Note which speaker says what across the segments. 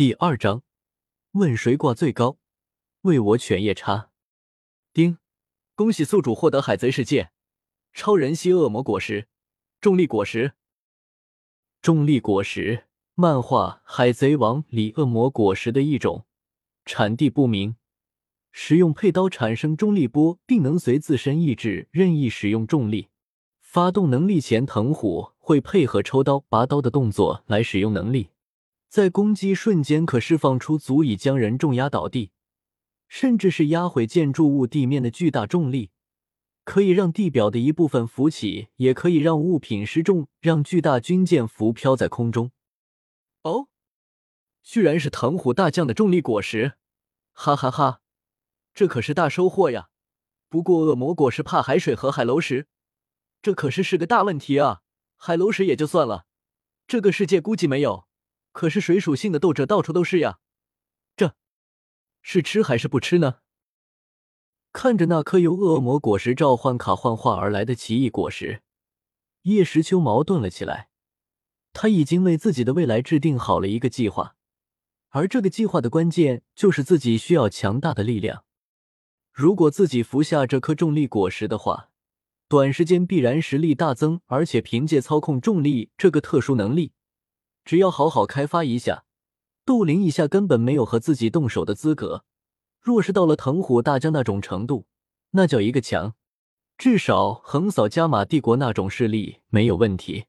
Speaker 1: 第二章，问谁挂最高？为我犬夜叉。丁，恭喜宿主获得海贼世界超人系恶魔果实重力果实。重力果实，漫画《海贼王》里恶魔果实的一种，产地不明。使用佩刀产生重力波，并能随自身意志任意使用重力。发动能力前，藤虎会配合抽刀、拔刀的动作来使用能力，在攻击瞬间可释放出足以将人重压倒地，甚至是压毁建筑物地面的巨大重力，可以让地表的一部分浮起，也可以让物品失重，让巨大军舰浮漂在空中。哦，居然是藤虎大将的重力果实！哈哈哈。这可是大收获呀！不过恶魔果实怕海水和海楼石，这可是是个大问题啊！海楼石也就算了，这个世界估计没有，可是水属性的斗者到处都是呀。这是吃还是不吃呢？看着那颗由恶魔果实召唤卡幻化而来的奇异果实，叶时秋矛盾了起来。他已经为自己的未来制定好了一个计划，而这个计划的关键就是自己需要强大的力量。如果自己服下这颗重力果实的话，短时间必然实力大增，而且凭借操控重力这个特殊能力，只要好好开发一下，斗灵一下根本没有和自己动手的资格。若是到了藤虎大将那种程度，那叫一个强，至少横扫加玛帝国那种势力没有问题。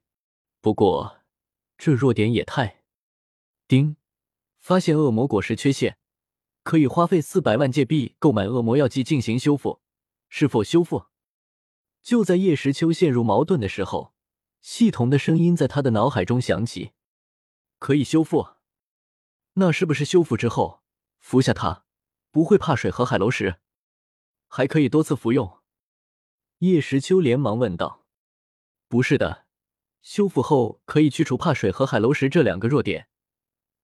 Speaker 1: 不过这弱点也太……丁，发现恶魔果实缺陷。可以花费四百万界币购买恶魔药剂进行修复，是否修复？就在叶时秋陷入矛盾的时候，系统的声音在他的脑海中响起：“可以修复？那是不是修复之后服下它不会怕水和海楼石，还可以多次服用？”叶时秋连忙问道：“不是的，修复后可以去除怕水和海楼石这两个弱点。”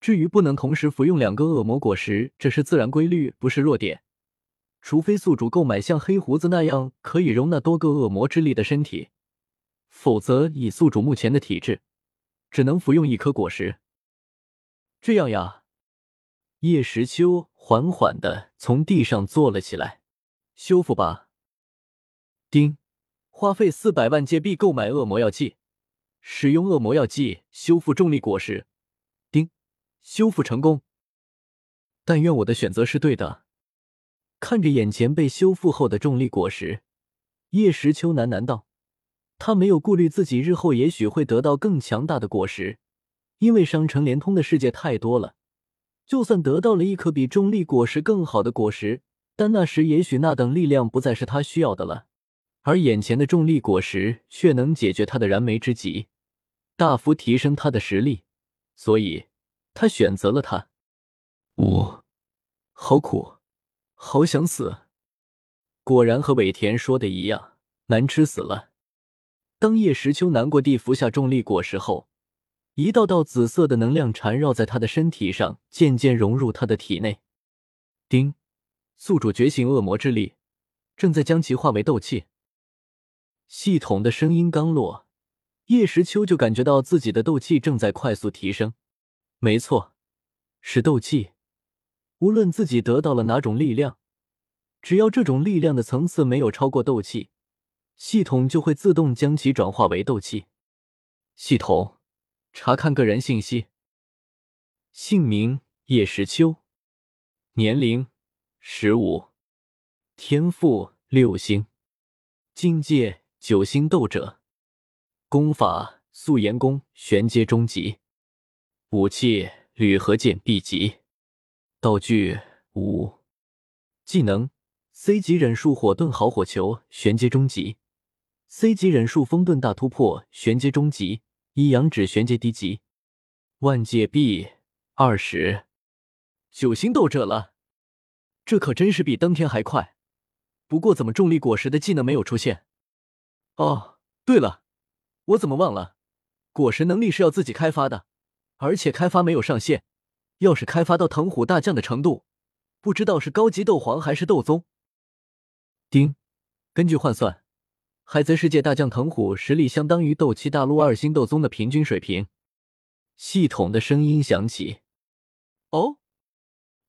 Speaker 1: 至于不能同时服用两个恶魔果实，这是自然规律，不是弱点。除非宿主购买像黑胡子那样可以容纳多个恶魔之力的身体，否则以宿主目前的体质，只能服用一颗果实。这样呀，叶时秋缓缓的从地上坐了起来。修复吧。丁，花费四百万界币购买恶魔药剂，使用恶魔药剂修复重力果实。丁修复成功，但愿我的选择是对的。看着眼前被修复后的重力果实，叶时秋喃喃道：“他没有顾虑自己日后也许会得到更强大的果实，因为商城连通的世界太多了。就算得到了一颗比重力果实更好的果实，但那时也许那等力量不再是他需要的了。而眼前的重力果实却能解决他的燃眉之急，大幅提升他的实力，所以。”他选择了他，我好苦，好想死。果然和尾田说的一样，难吃死了。当叶时秋难过地服下重力果实后，一道道紫色的能量缠绕在他的身体上，渐渐融入他的体内。丁，宿主觉醒恶魔之力，正在将其化为斗气。系统的声音刚落，叶时秋就感觉到自己的斗气正在快速提升。没错，是斗气。无论自己得到了哪种力量，只要这种力量的层次没有超过斗气，系统就会自动将其转化为斗气。系统查看个人信息：姓名叶时秋，年龄十五，天赋六星，境界九星斗者，功法素颜功玄阶中级。武器铝合剑 B 级，道具五，技能 C 级忍术火遁好火球玄阶中级，C 级忍术风遁大突破玄阶中级，一阳指玄阶低级，万界币二十，九星斗者了，这可真是比登天还快。不过怎么重力果实的技能没有出现？哦，对了，我怎么忘了，果实能力是要自己开发的。而且开发没有上限，要是开发到藤虎大将的程度，不知道是高级斗皇还是斗宗。丁，根据换算，海贼世界大将藤虎实力相当于斗气大陆二星斗宗的平均水平。系统的声音响起。哦，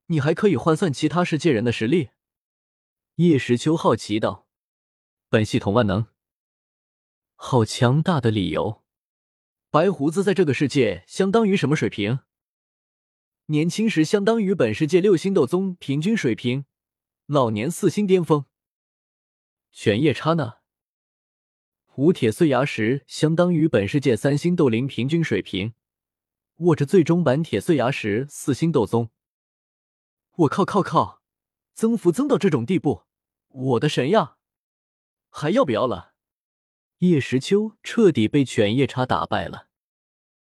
Speaker 1: 你还可以换算其他世界人的实力？叶时秋好奇道：“本系统万能，好强大的理由！白胡子在这个世界相当于什么水平？年轻时相当于本世界六星斗宗平均水平，老年四星巅峰。犬夜叉呢？五铁碎牙石相当于本世界三星斗灵平均水平，握着最终版铁碎牙石四星斗宗。我靠靠靠，增幅增到这种地步！”我的神呀，还要不要了？叶时秋彻底被犬夜叉打败了。